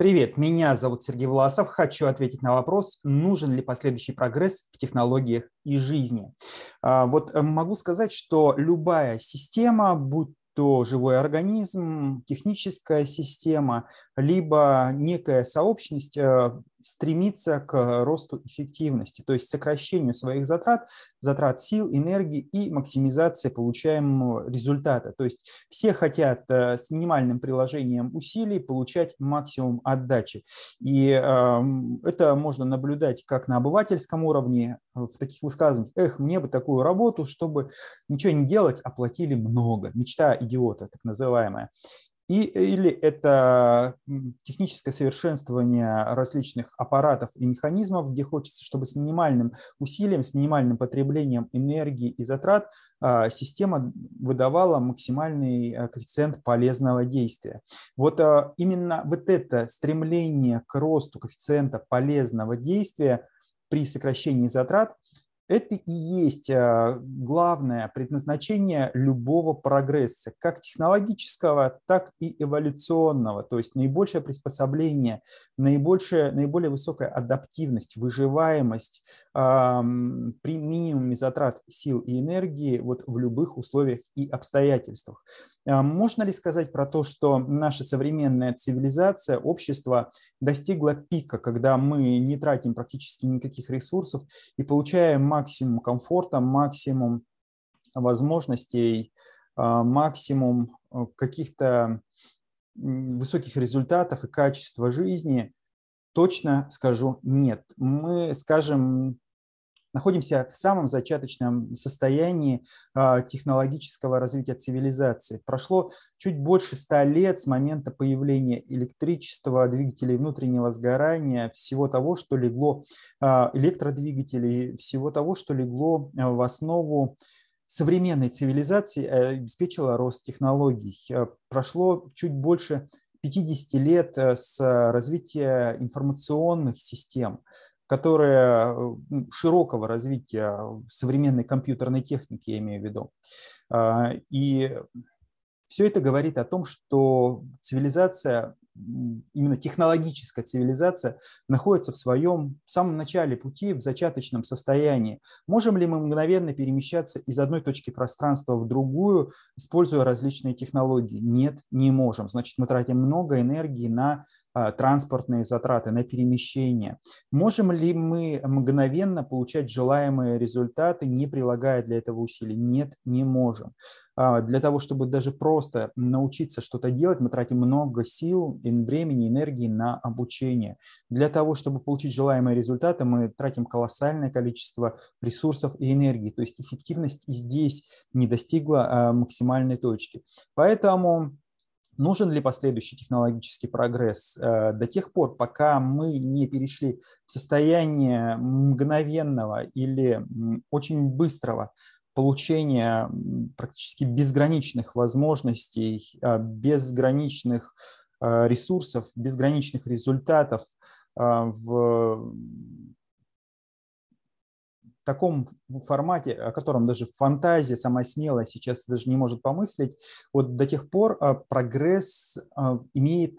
Привет, меня зовут Сергей Власов. Хочу ответить на вопрос, нужен ли последующий прогресс в технологиях и жизни. А, вот э, могу сказать, что любая система, будь то живой организм, техническая система, либо некая сообщность э, стремиться к росту эффективности, то есть сокращению своих затрат, затрат сил, энергии и максимизации получаемого результата. То есть все хотят э, с минимальным приложением усилий получать максимум отдачи. И эм, это можно наблюдать как на обывательском уровне, э, в таких высказываниях, эх, мне бы такую работу, чтобы ничего не делать, оплатили много. Мечта идиота, так называемая. И, или это техническое совершенствование различных аппаратов и механизмов, где хочется, чтобы с минимальным усилием, с минимальным потреблением энергии и затрат а, система выдавала максимальный а, коэффициент полезного действия. Вот а, именно вот это стремление к росту коэффициента полезного действия при сокращении затрат это и есть а, главное предназначение любого прогресса, как технологического, так и эволюционного, то есть наибольшее приспособление, наибольшая, наиболее высокая адаптивность, выживаемость э, при минимуме затрат сил и энергии вот в любых условиях и обстоятельствах. Э, можно ли сказать про то, что наша современная цивилизация, общество достигла пика, когда мы не тратим практически никаких ресурсов и получаем максимум комфорта, максимум возможностей, а, максимум э, каких-то высоких результатов и качества жизни, точно скажу нет. Мы, скажем, находимся в самом зачаточном состоянии а, технологического развития цивилизации. Прошло чуть больше ста лет с момента появления электричества, двигателей внутреннего сгорания, всего того, что легло, а, электродвигателей, всего того, что легло а, в основу современной цивилизации, обеспечило рост технологий. Прошло чуть больше 50 лет с развития информационных систем, которая э, широкого развития современной компьютерной техники, я имею в виду. А, и все это говорит о том, что цивилизация, именно технологическая цивилизация, находится в своем в самом начале пути, в зачаточном состоянии. Можем ли мы мгновенно перемещаться из одной точки пространства в другую, используя различные технологии? Нет, не можем. Значит, мы тратим много энергии на а, транспортные затраты, на перемещение. Можем ли мы мгновенно получать желаемые результаты, не прилагая для этого усилий? Нет, не можем. А, для того, чтобы даже просто научиться что-то делать, мы тратим много сил, времени, энергии на обучение. Для того, чтобы получить желаемые результаты, мы тратим колоссальное количество ресурсов и энергии. То есть эффективность и здесь не достигла а, максимальной точки. Поэтому Нужен ли последующий технологический прогресс? Э, до тех пор, пока мы не перешли в состояние мгновенного или очень быстрого получения практически безграничных возможностей, э, безграничных э, ресурсов, безграничных результатов в таком формате, о котором даже фантазия самая смелая сейчас даже не может помыслить, вот до тех пор а, прогресс а, имеет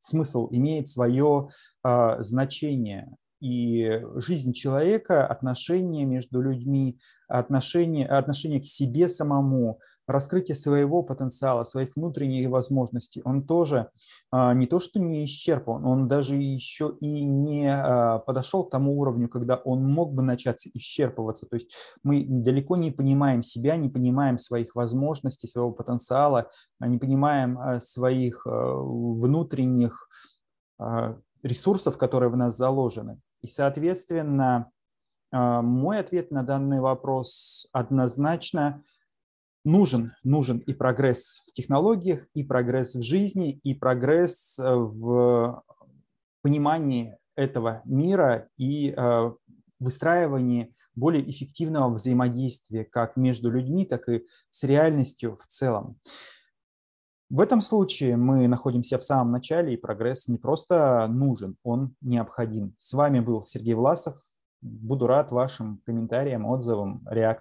смысл, имеет свое а, значение и жизнь человека, отношения между людьми, отношения, отношения к себе самому, раскрытие своего потенциала, своих внутренних возможностей, он тоже а, не то что не исчерпан, он даже еще и не а, подошел к тому уровню, когда он мог бы начаться исчерпываться. То есть мы далеко не понимаем себя, не понимаем своих возможностей, своего потенциала, не понимаем а, своих внутренних ресурсов, которые в нас заложены. И, соответственно, а, мой ответ на данный вопрос однозначно нужен. Нужен и прогресс в технологиях, и прогресс в жизни, и прогресс э, в понимании этого мира и э, выстраивании более эффективного взаимодействия как между людьми, так и с реальностью в целом. В этом случае мы находимся в самом начале, и прогресс не просто нужен, он необходим. С вами был Сергей Власов. Буду рад вашим комментариям, отзывам, реакциям.